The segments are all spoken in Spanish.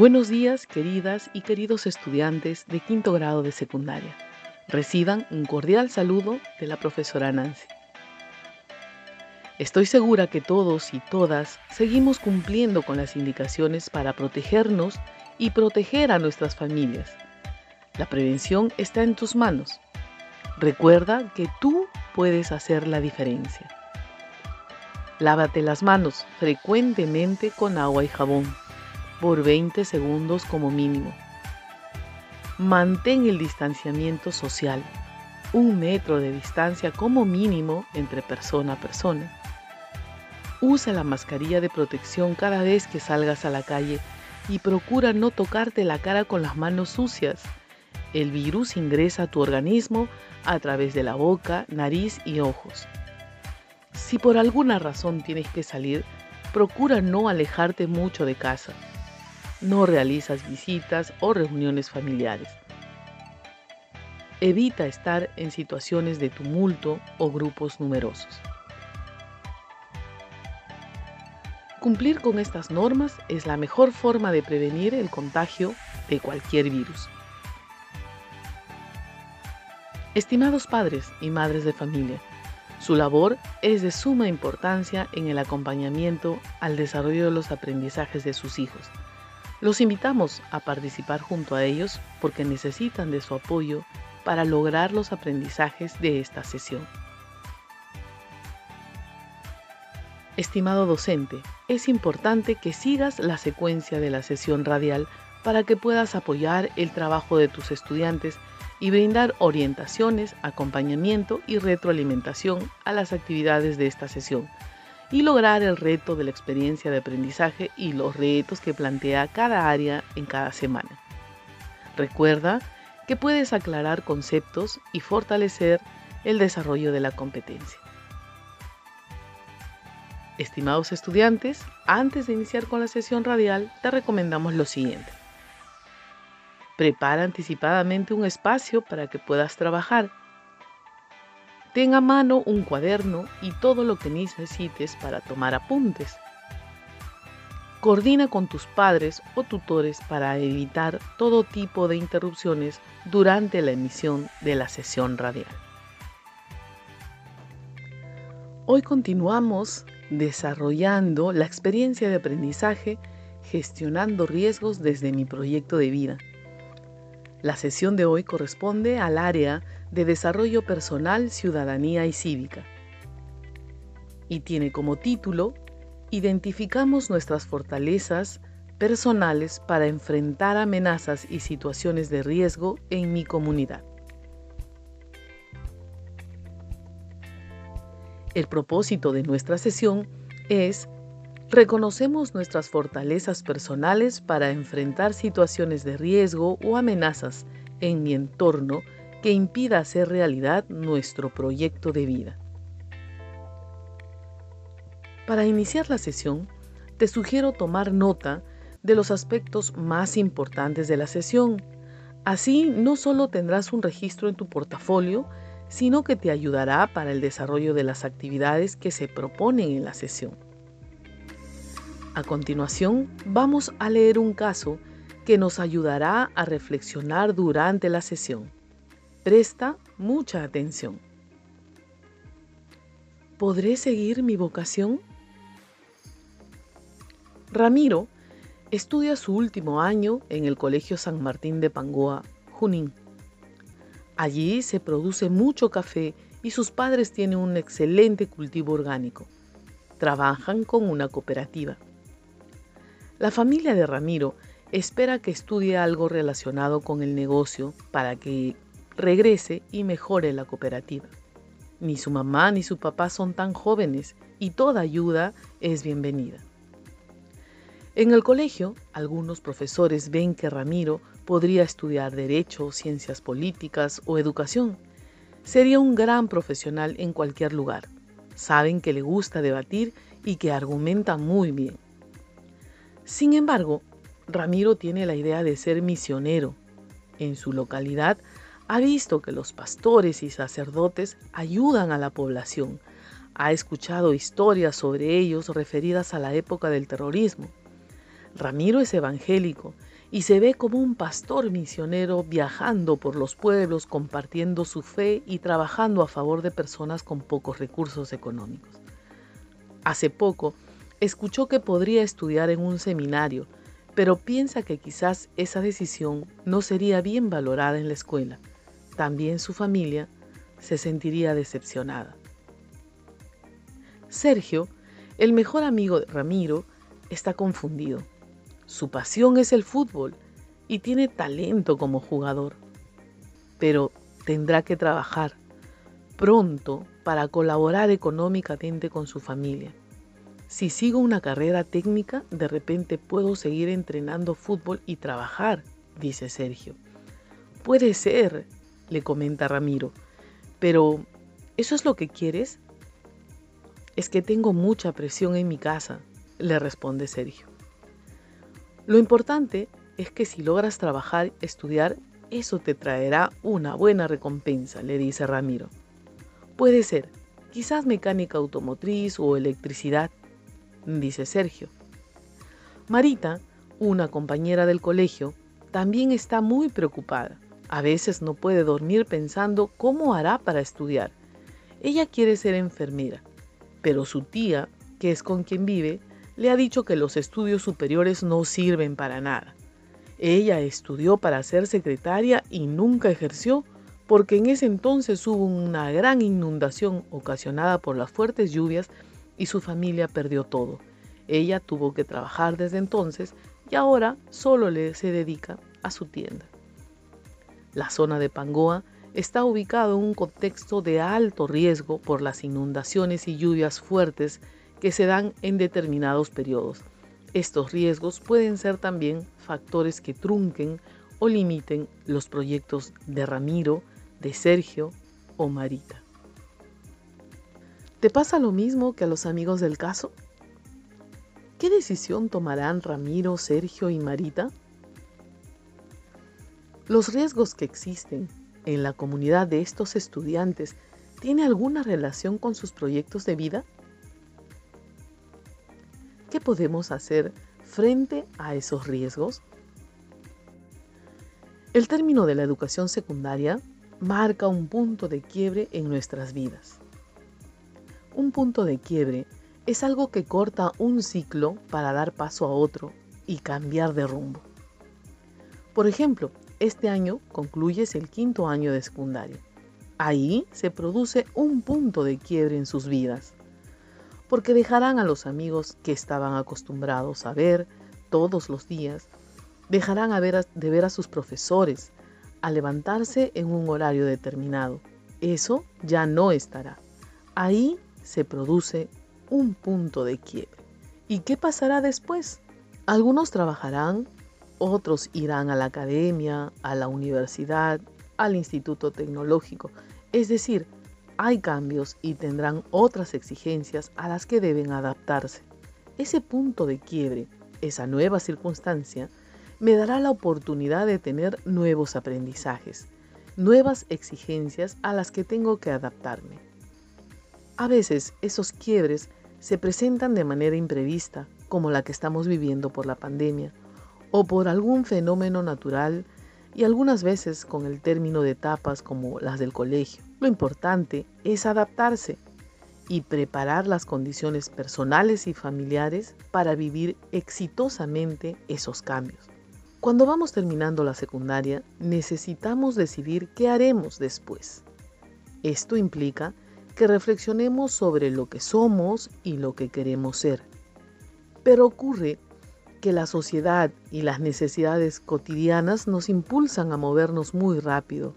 Buenos días, queridas y queridos estudiantes de quinto grado de secundaria. Reciban un cordial saludo de la profesora Nancy. Estoy segura que todos y todas seguimos cumpliendo con las indicaciones para protegernos y proteger a nuestras familias. La prevención está en tus manos. Recuerda que tú puedes hacer la diferencia. Lávate las manos frecuentemente con agua y jabón por 20 segundos como mínimo. Mantén el distanciamiento social, un metro de distancia como mínimo entre persona a persona. Usa la mascarilla de protección cada vez que salgas a la calle y procura no tocarte la cara con las manos sucias. El virus ingresa a tu organismo a través de la boca, nariz y ojos. Si por alguna razón tienes que salir, procura no alejarte mucho de casa no realizas visitas o reuniones familiares. Evita estar en situaciones de tumulto o grupos numerosos. Cumplir con estas normas es la mejor forma de prevenir el contagio de cualquier virus. Estimados padres y madres de familia, su labor es de suma importancia en el acompañamiento al desarrollo de los aprendizajes de sus hijos los invitamos a participar junto a ellos porque necesitan de su apoyo para lograr los aprendizajes de esta sesión. Estimado docente, es importante que sigas la secuencia de la sesión radial para que puedas apoyar el trabajo de tus estudiantes y brindar orientaciones, acompañamiento y retroalimentación a las actividades de esta sesión y lograr el reto de la experiencia de aprendizaje y los retos que plantea cada área en cada semana. Recuerda que puedes aclarar conceptos y fortalecer el desarrollo de la competencia. Estimados estudiantes, antes de iniciar con la sesión radial, te recomendamos lo siguiente. Prepara anticipadamente un espacio para que puedas trabajar Ten a mano un cuaderno y todo lo que necesites para tomar apuntes. Coordina con tus padres o tutores para evitar todo tipo de interrupciones durante la emisión de la sesión radial. Hoy continuamos desarrollando la experiencia de aprendizaje gestionando riesgos desde mi proyecto de vida. La sesión de hoy corresponde al área de Desarrollo Personal, Ciudadanía y Cívica. Y tiene como título Identificamos nuestras fortalezas personales para enfrentar amenazas y situaciones de riesgo en mi comunidad. El propósito de nuestra sesión es Reconocemos nuestras fortalezas personales para enfrentar situaciones de riesgo o amenazas en mi entorno que impida hacer realidad nuestro proyecto de vida. Para iniciar la sesión, te sugiero tomar nota de los aspectos más importantes de la sesión. Así no solo tendrás un registro en tu portafolio, sino que te ayudará para el desarrollo de las actividades que se proponen en la sesión. A continuación, vamos a leer un caso que nos ayudará a reflexionar durante la sesión. Presta mucha atención. ¿Podré seguir mi vocación? Ramiro estudia su último año en el Colegio San Martín de Pangoa, Junín. Allí se produce mucho café y sus padres tienen un excelente cultivo orgánico. Trabajan con una cooperativa. La familia de Ramiro espera que estudie algo relacionado con el negocio para que regrese y mejore la cooperativa. Ni su mamá ni su papá son tan jóvenes y toda ayuda es bienvenida. En el colegio, algunos profesores ven que Ramiro podría estudiar Derecho, Ciencias Políticas o Educación. Sería un gran profesional en cualquier lugar. Saben que le gusta debatir y que argumenta muy bien. Sin embargo, Ramiro tiene la idea de ser misionero. En su localidad ha visto que los pastores y sacerdotes ayudan a la población. Ha escuchado historias sobre ellos referidas a la época del terrorismo. Ramiro es evangélico y se ve como un pastor misionero viajando por los pueblos compartiendo su fe y trabajando a favor de personas con pocos recursos económicos. Hace poco escuchó que podría estudiar en un seminario, pero piensa que quizás esa decisión no sería bien valorada en la escuela. También su familia se sentiría decepcionada. Sergio, el mejor amigo de Ramiro, está confundido. Su pasión es el fútbol y tiene talento como jugador. Pero tendrá que trabajar pronto para colaborar económicamente con su familia. Si sigo una carrera técnica, de repente puedo seguir entrenando fútbol y trabajar, dice Sergio. Puede ser, le comenta Ramiro, pero ¿eso es lo que quieres? Es que tengo mucha presión en mi casa, le responde Sergio. Lo importante es que si logras trabajar, estudiar, eso te traerá una buena recompensa, le dice Ramiro. Puede ser, quizás mecánica automotriz o electricidad, dice Sergio. Marita, una compañera del colegio, también está muy preocupada. A veces no puede dormir pensando cómo hará para estudiar. Ella quiere ser enfermera, pero su tía, que es con quien vive, le ha dicho que los estudios superiores no sirven para nada. Ella estudió para ser secretaria y nunca ejerció porque en ese entonces hubo una gran inundación ocasionada por las fuertes lluvias y su familia perdió todo. Ella tuvo que trabajar desde entonces y ahora solo se dedica a su tienda. La zona de Pangoa está ubicada en un contexto de alto riesgo por las inundaciones y lluvias fuertes que se dan en determinados periodos. Estos riesgos pueden ser también factores que trunquen o limiten los proyectos de Ramiro, de Sergio o Marita. ¿Te pasa lo mismo que a los amigos del caso? ¿Qué decisión tomarán Ramiro, Sergio y Marita? ¿Los riesgos que existen en la comunidad de estos estudiantes tiene alguna relación con sus proyectos de vida? ¿Qué podemos hacer frente a esos riesgos? El término de la educación secundaria marca un punto de quiebre en nuestras vidas. Un punto de quiebre es algo que corta un ciclo para dar paso a otro y cambiar de rumbo. Por ejemplo, este año concluyes el quinto año de secundaria. Ahí se produce un punto de quiebre en sus vidas porque dejarán a los amigos que estaban acostumbrados a ver todos los días, dejarán de ver a sus profesores, a levantarse en un horario determinado. Eso ya no estará. Ahí se produce un punto de quiebre. ¿Y qué pasará después? Algunos trabajarán, otros irán a la academia, a la universidad, al instituto tecnológico, es decir, hay cambios y tendrán otras exigencias a las que deben adaptarse. Ese punto de quiebre, esa nueva circunstancia, me dará la oportunidad de tener nuevos aprendizajes, nuevas exigencias a las que tengo que adaptarme. A veces esos quiebres se presentan de manera imprevista, como la que estamos viviendo por la pandemia, o por algún fenómeno natural y algunas veces con el término de etapas como las del colegio. Lo importante es adaptarse y preparar las condiciones personales y familiares para vivir exitosamente esos cambios. Cuando vamos terminando la secundaria, necesitamos decidir qué haremos después. Esto implica que reflexionemos sobre lo que somos y lo que queremos ser. Pero ocurre que la sociedad y las necesidades cotidianas nos impulsan a movernos muy rápido,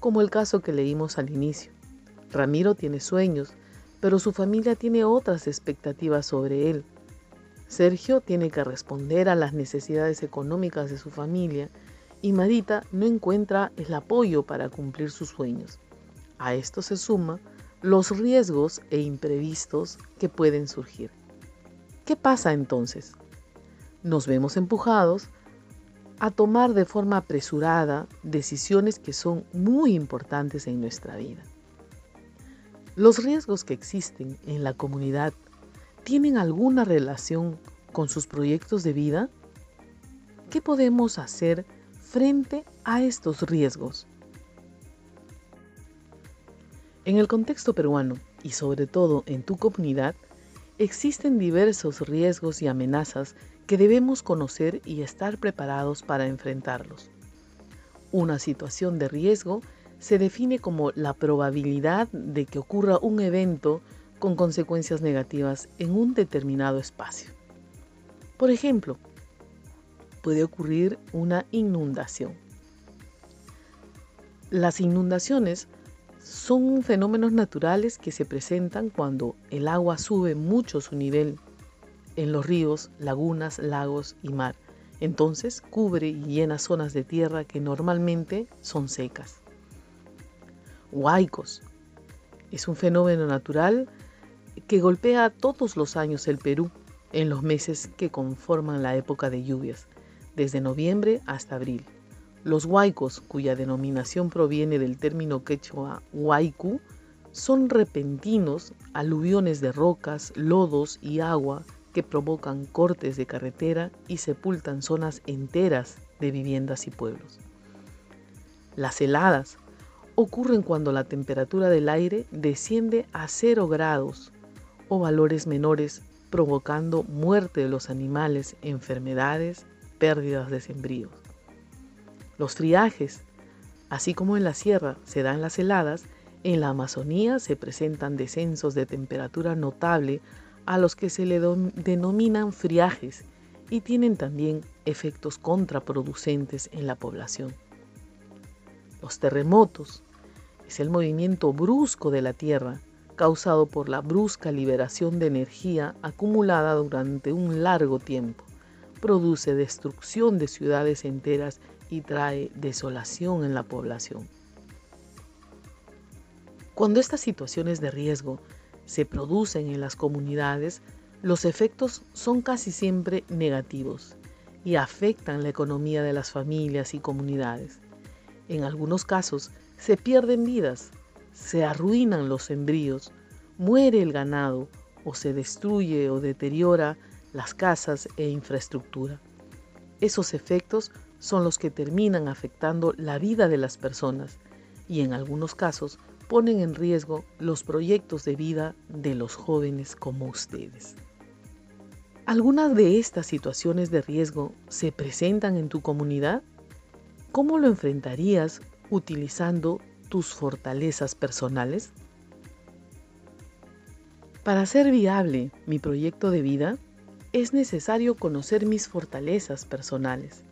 como el caso que leímos al inicio. Ramiro tiene sueños, pero su familia tiene otras expectativas sobre él. Sergio tiene que responder a las necesidades económicas de su familia y Marita no encuentra el apoyo para cumplir sus sueños. A esto se suma los riesgos e imprevistos que pueden surgir. ¿Qué pasa entonces? Nos vemos empujados a tomar de forma apresurada decisiones que son muy importantes en nuestra vida. Los riesgos que existen en la comunidad tienen alguna relación con sus proyectos de vida? ¿Qué podemos hacer frente a estos riesgos? En el contexto peruano y sobre todo en tu comunidad, existen diversos riesgos y amenazas que debemos conocer y estar preparados para enfrentarlos. Una situación de riesgo se define como la probabilidad de que ocurra un evento con consecuencias negativas en un determinado espacio. Por ejemplo, puede ocurrir una inundación. Las inundaciones son fenómenos naturales que se presentan cuando el agua sube mucho su nivel en los ríos, lagunas, lagos y mar. Entonces cubre y llena zonas de tierra que normalmente son secas. Huaicos. Es un fenómeno natural que golpea todos los años el Perú en los meses que conforman la época de lluvias, desde noviembre hasta abril. Los huaicos, cuya denominación proviene del término quechua huaycu, son repentinos aluviones de rocas, lodos y agua que provocan cortes de carretera y sepultan zonas enteras de viviendas y pueblos. Las heladas ocurren cuando la temperatura del aire desciende a 0 grados o valores menores, provocando muerte de los animales, enfermedades, pérdidas de sembríos. Los triajes, así como en la sierra se dan las heladas, en la Amazonía se presentan descensos de temperatura notable a los que se le denominan friajes y tienen también efectos contraproducentes en la población. Los terremotos es el movimiento brusco de la Tierra causado por la brusca liberación de energía acumulada durante un largo tiempo. Produce destrucción de ciudades enteras y trae desolación en la población. Cuando estas situaciones de riesgo se producen en las comunidades, los efectos son casi siempre negativos y afectan la economía de las familias y comunidades. En algunos casos se pierden vidas, se arruinan los sembríos, muere el ganado o se destruye o deteriora las casas e infraestructura. Esos efectos son los que terminan afectando la vida de las personas y en algunos casos ponen en riesgo los proyectos de vida de los jóvenes como ustedes. ¿Algunas de estas situaciones de riesgo se presentan en tu comunidad? ¿Cómo lo enfrentarías utilizando tus fortalezas personales? Para hacer viable mi proyecto de vida, es necesario conocer mis fortalezas personales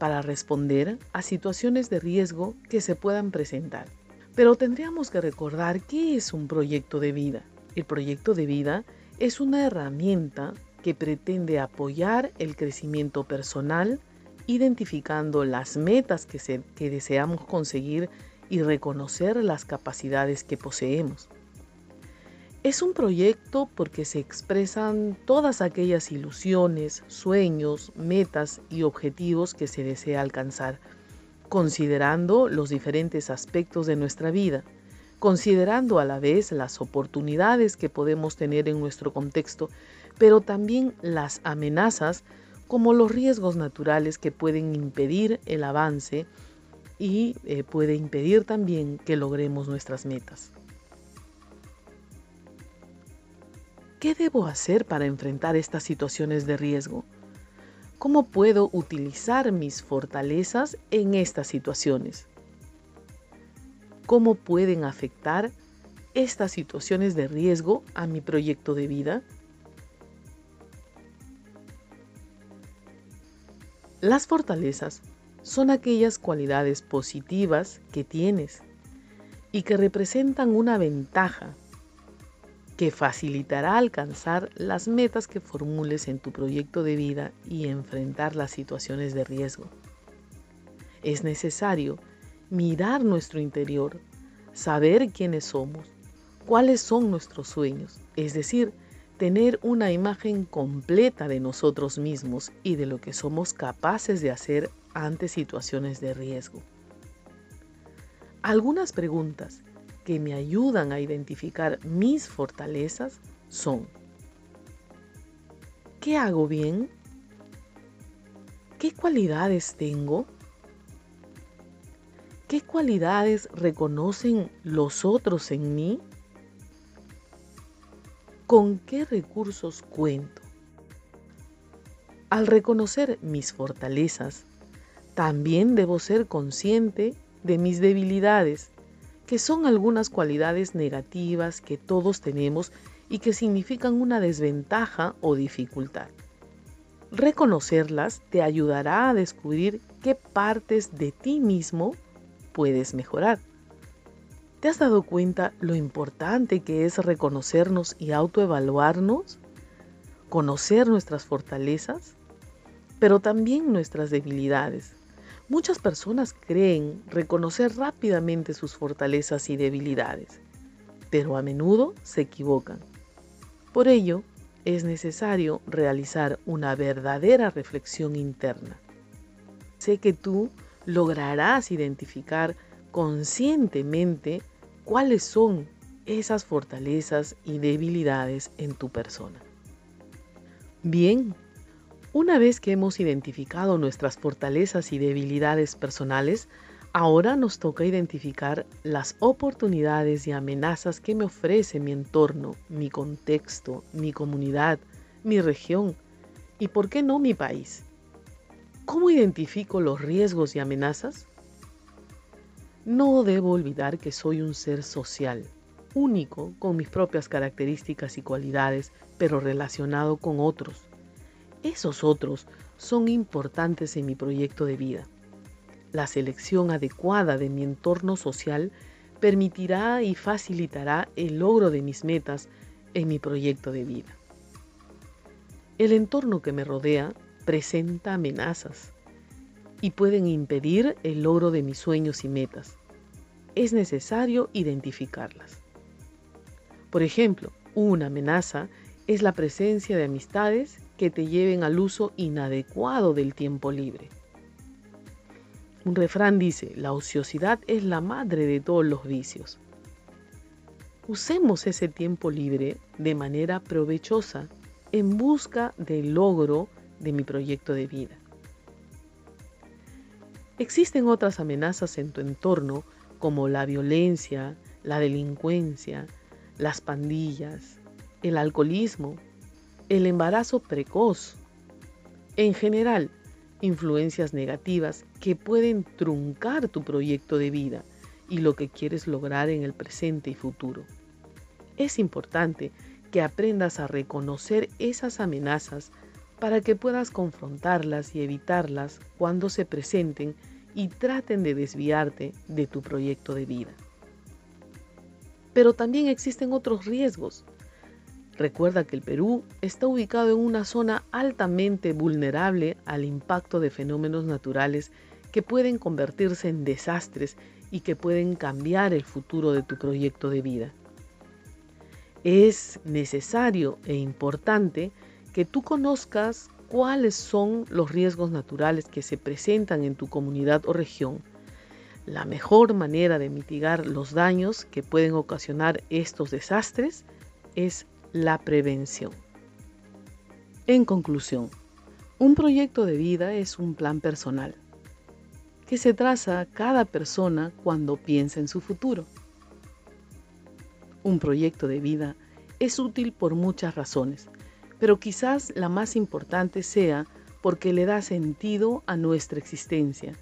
para responder a situaciones de riesgo que se puedan presentar. Pero tendríamos que recordar qué es un proyecto de vida. El proyecto de vida es una herramienta que pretende apoyar el crecimiento personal, identificando las metas que, que deseamos conseguir y reconocer las capacidades que poseemos. Es un proyecto porque se expresan todas aquellas ilusiones, sueños, metas y objetivos que se desea alcanzar, considerando los diferentes aspectos de nuestra vida, considerando a la vez las oportunidades que podemos tener en nuestro contexto, pero también las amenazas como los riesgos naturales que pueden impedir el avance y eh, puede impedir también que logremos nuestras metas. ¿Qué debo hacer para enfrentar estas situaciones de riesgo? ¿Cómo puedo utilizar mis fortalezas en estas situaciones? ¿Cómo pueden afectar estas situaciones de riesgo a mi proyecto de vida? Las fortalezas son aquellas cualidades positivas que tienes y que representan una ventaja que facilitará alcanzar las metas que formules en tu proyecto de vida y enfrentar las situaciones de riesgo. Es necesario mirar nuestro interior, saber quiénes somos, cuáles son nuestros sueños, es decir, tener una imagen completa de nosotros mismos y de lo que somos capaces de hacer ante situaciones de riesgo. Algunas preguntas que me ayudan a identificar mis fortalezas son, ¿qué hago bien? ¿Qué cualidades tengo? ¿Qué cualidades reconocen los otros en mí? ¿Con qué recursos cuento? Al reconocer mis fortalezas, también debo ser consciente de mis debilidades, que son algunas cualidades negativas que todos tenemos y que significan una desventaja o dificultad. Reconocerlas te ayudará a descubrir qué partes de ti mismo puedes mejorar. ¿Te has dado cuenta lo importante que es reconocernos y autoevaluarnos? Conocer nuestras fortalezas, pero también nuestras debilidades Muchas personas creen reconocer rápidamente sus fortalezas y debilidades, pero a menudo se equivocan. Por ello, es necesario realizar una verdadera reflexión interna. Sé que tú lograrás identificar conscientemente cuáles son esas fortalezas y debilidades en tu persona. Bien, una vez que hemos identificado nuestras fortalezas y debilidades personales, ahora nos toca identificar las oportunidades y amenazas que me ofrece mi entorno, mi contexto, mi comunidad, mi región y, por qué no, mi país. ¿Cómo identifico los riesgos y amenazas? No debo olvidar que soy un ser social, único con mis propias características y cualidades, pero relacionado con otros esos otros son importantes en mi proyecto de vida. La selección adecuada de mi entorno social permitirá y facilitará el logro de mis metas en mi proyecto de vida. El entorno que me rodea presenta amenazas y pueden impedir el logro de mis sueños y metas. Es necesario identificarlas. Por ejemplo, una amenaza es la presencia de amistades que te lleven al uso inadecuado del tiempo libre. Un refrán dice, la ociosidad es la madre de todos los vicios. Usemos ese tiempo libre de manera provechosa en busca del logro de mi proyecto de vida. Existen otras amenazas en tu entorno como la violencia, la delincuencia, las pandillas, el alcoholismo, el embarazo precoz, en general, influencias negativas que pueden truncar tu proyecto de vida y lo que quieres lograr en el presente y futuro. Es importante que aprendas a reconocer esas amenazas para que puedas confrontarlas y evitarlas cuando se presenten y traten de desviarte de tu proyecto de vida. Pero también existen otros riesgos Recuerda que el Perú está ubicado en una zona altamente vulnerable al impacto de fenómenos naturales que pueden convertirse en desastres y que pueden cambiar el futuro de tu proyecto de vida. Es necesario e importante que tú conozcas cuáles son los riesgos naturales que se presentan en tu comunidad o región. La mejor manera de mitigar los daños que pueden ocasionar estos desastres es la prevención. En conclusión, un proyecto de vida es un plan personal que se traza cada persona cuando piensa en su futuro. Un proyecto de vida es útil por muchas razones, pero quizás la más importante sea porque le da sentido a nuestra existencia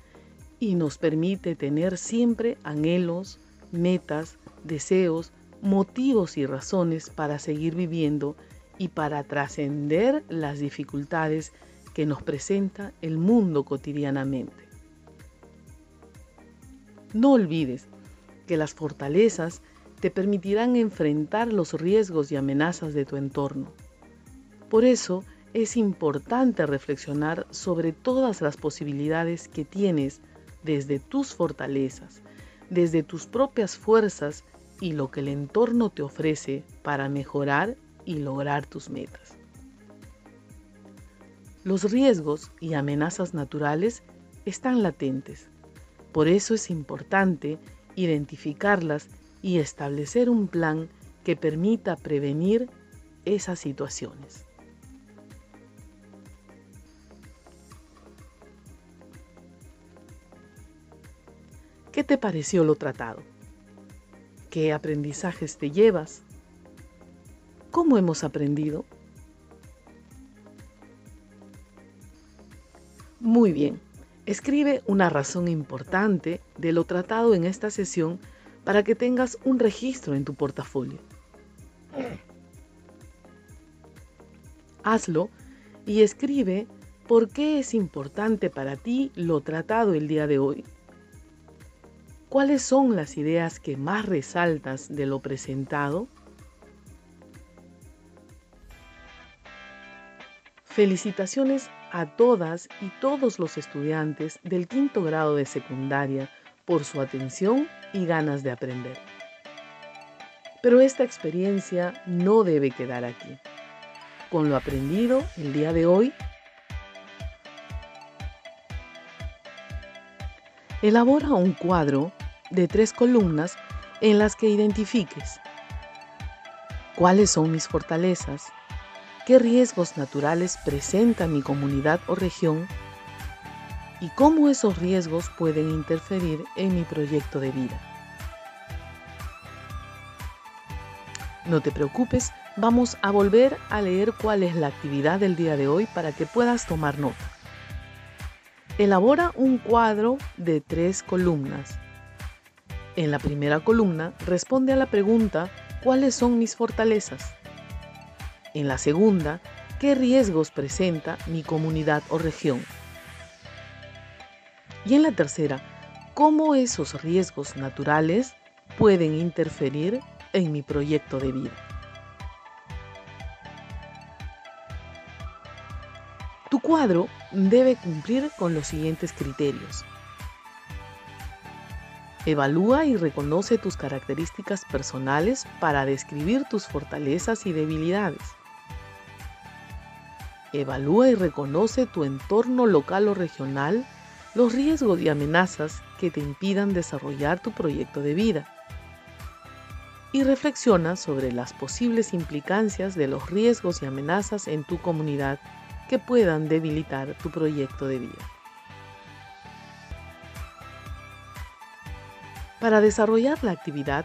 y nos permite tener siempre anhelos, metas, deseos, motivos y razones para seguir viviendo y para trascender las dificultades que nos presenta el mundo cotidianamente. No olvides que las fortalezas te permitirán enfrentar los riesgos y amenazas de tu entorno. Por eso es importante reflexionar sobre todas las posibilidades que tienes desde tus fortalezas, desde tus propias fuerzas y lo que el entorno te ofrece para mejorar y lograr tus metas. Los riesgos y amenazas naturales están latentes. Por eso es importante identificarlas y establecer un plan que permita prevenir esas situaciones. ¿Qué te pareció lo tratado? ¿Qué aprendizajes te llevas? ¿Cómo hemos aprendido? Muy bien, escribe una razón importante de lo tratado en esta sesión para que tengas un registro en tu portafolio. Hazlo y escribe por qué es importante para ti lo tratado el día de hoy. ¿Cuáles son las ideas que más resaltas de lo presentado? Felicitaciones a todas y todos los estudiantes del quinto grado de secundaria por su atención y ganas de aprender. Pero esta experiencia no debe quedar aquí. Con lo aprendido el día de hoy, elabora un cuadro de tres columnas en las que identifiques cuáles son mis fortalezas, qué riesgos naturales presenta mi comunidad o región y cómo esos riesgos pueden interferir en mi proyecto de vida. No te preocupes, vamos a volver a leer cuál es la actividad del día de hoy para que puedas tomar nota. Elabora un cuadro de tres columnas. En la primera columna responde a la pregunta ¿cuáles son mis fortalezas? En la segunda, ¿qué riesgos presenta mi comunidad o región? Y en la tercera, ¿cómo esos riesgos naturales pueden interferir en mi proyecto de vida? Tu cuadro debe cumplir con los siguientes criterios. Evalúa y reconoce tus características personales para describir tus fortalezas y debilidades. Evalúa y reconoce tu entorno local o regional, los riesgos y amenazas que te impidan desarrollar tu proyecto de vida. Y reflexiona sobre las posibles implicancias de los riesgos y amenazas en tu comunidad que puedan debilitar tu proyecto de vida. Para desarrollar la actividad,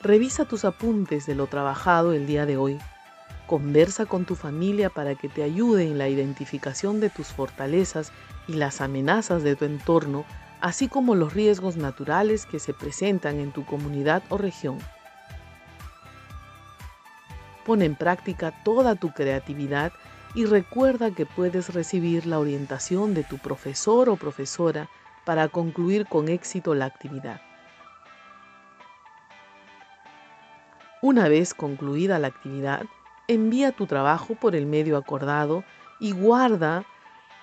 revisa tus apuntes de lo trabajado el día de hoy Conversa con tu familia para que te ayude en la identificación de tus fortalezas y las amenazas de tu entorno, así como los riesgos naturales que se presentan en tu comunidad o región. Pon en práctica toda tu creatividad y recuerda que puedes recibir la orientación de tu profesor o profesora para concluir con éxito la actividad. Una vez concluida la actividad, envía tu trabajo por el medio acordado y guarda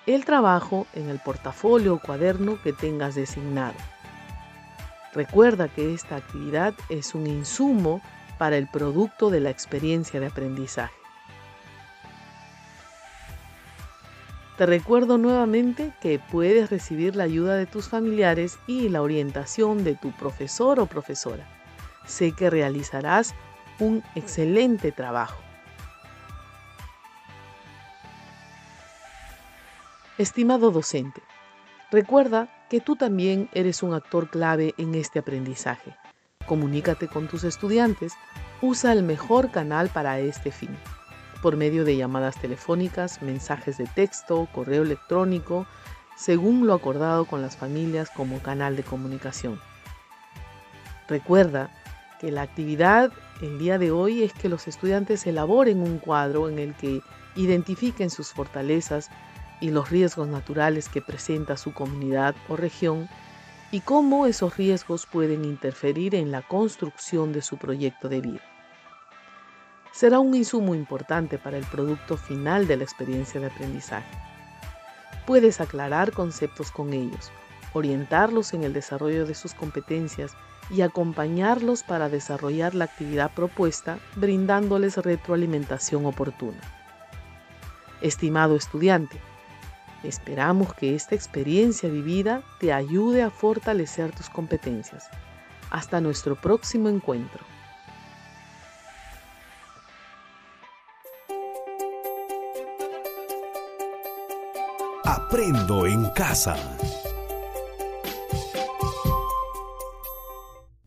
el trabajo en el portafolio o cuaderno que tengas designado. Recuerda que esta actividad es un insumo para el producto de la experiencia de aprendizaje. Te recuerdo nuevamente que puedes recibir la ayuda de tus familiares y la orientación de tu profesor o profesora. Sé que realizarás un excelente trabajo. Estimado docente, recuerda que tú también eres un actor clave en este aprendizaje. Comunícate con tus estudiantes, usa el mejor canal para este fin, por medio de llamadas telefónicas, mensajes de texto, correo electrónico, según lo acordado con las familias como canal de comunicación. Recuerda que la actividad el día de hoy es que los estudiantes elaboren un cuadro en el que identifiquen sus fortalezas, y los riesgos naturales que presenta su comunidad o región y cómo esos riesgos pueden interferir en la construcción de su proyecto de vida. Será un insumo importante para el producto final de la experiencia de aprendizaje. Puedes aclarar conceptos con ellos, orientarlos en el desarrollo de sus competencias y acompañarlos para desarrollar la actividad propuesta brindándoles retroalimentación oportuna. Estimado estudiante, esperamos que esta experiencia vivida te ayude a fortalecer tus competencias. Hasta nuestro próximo encuentro. Aprendo en casa.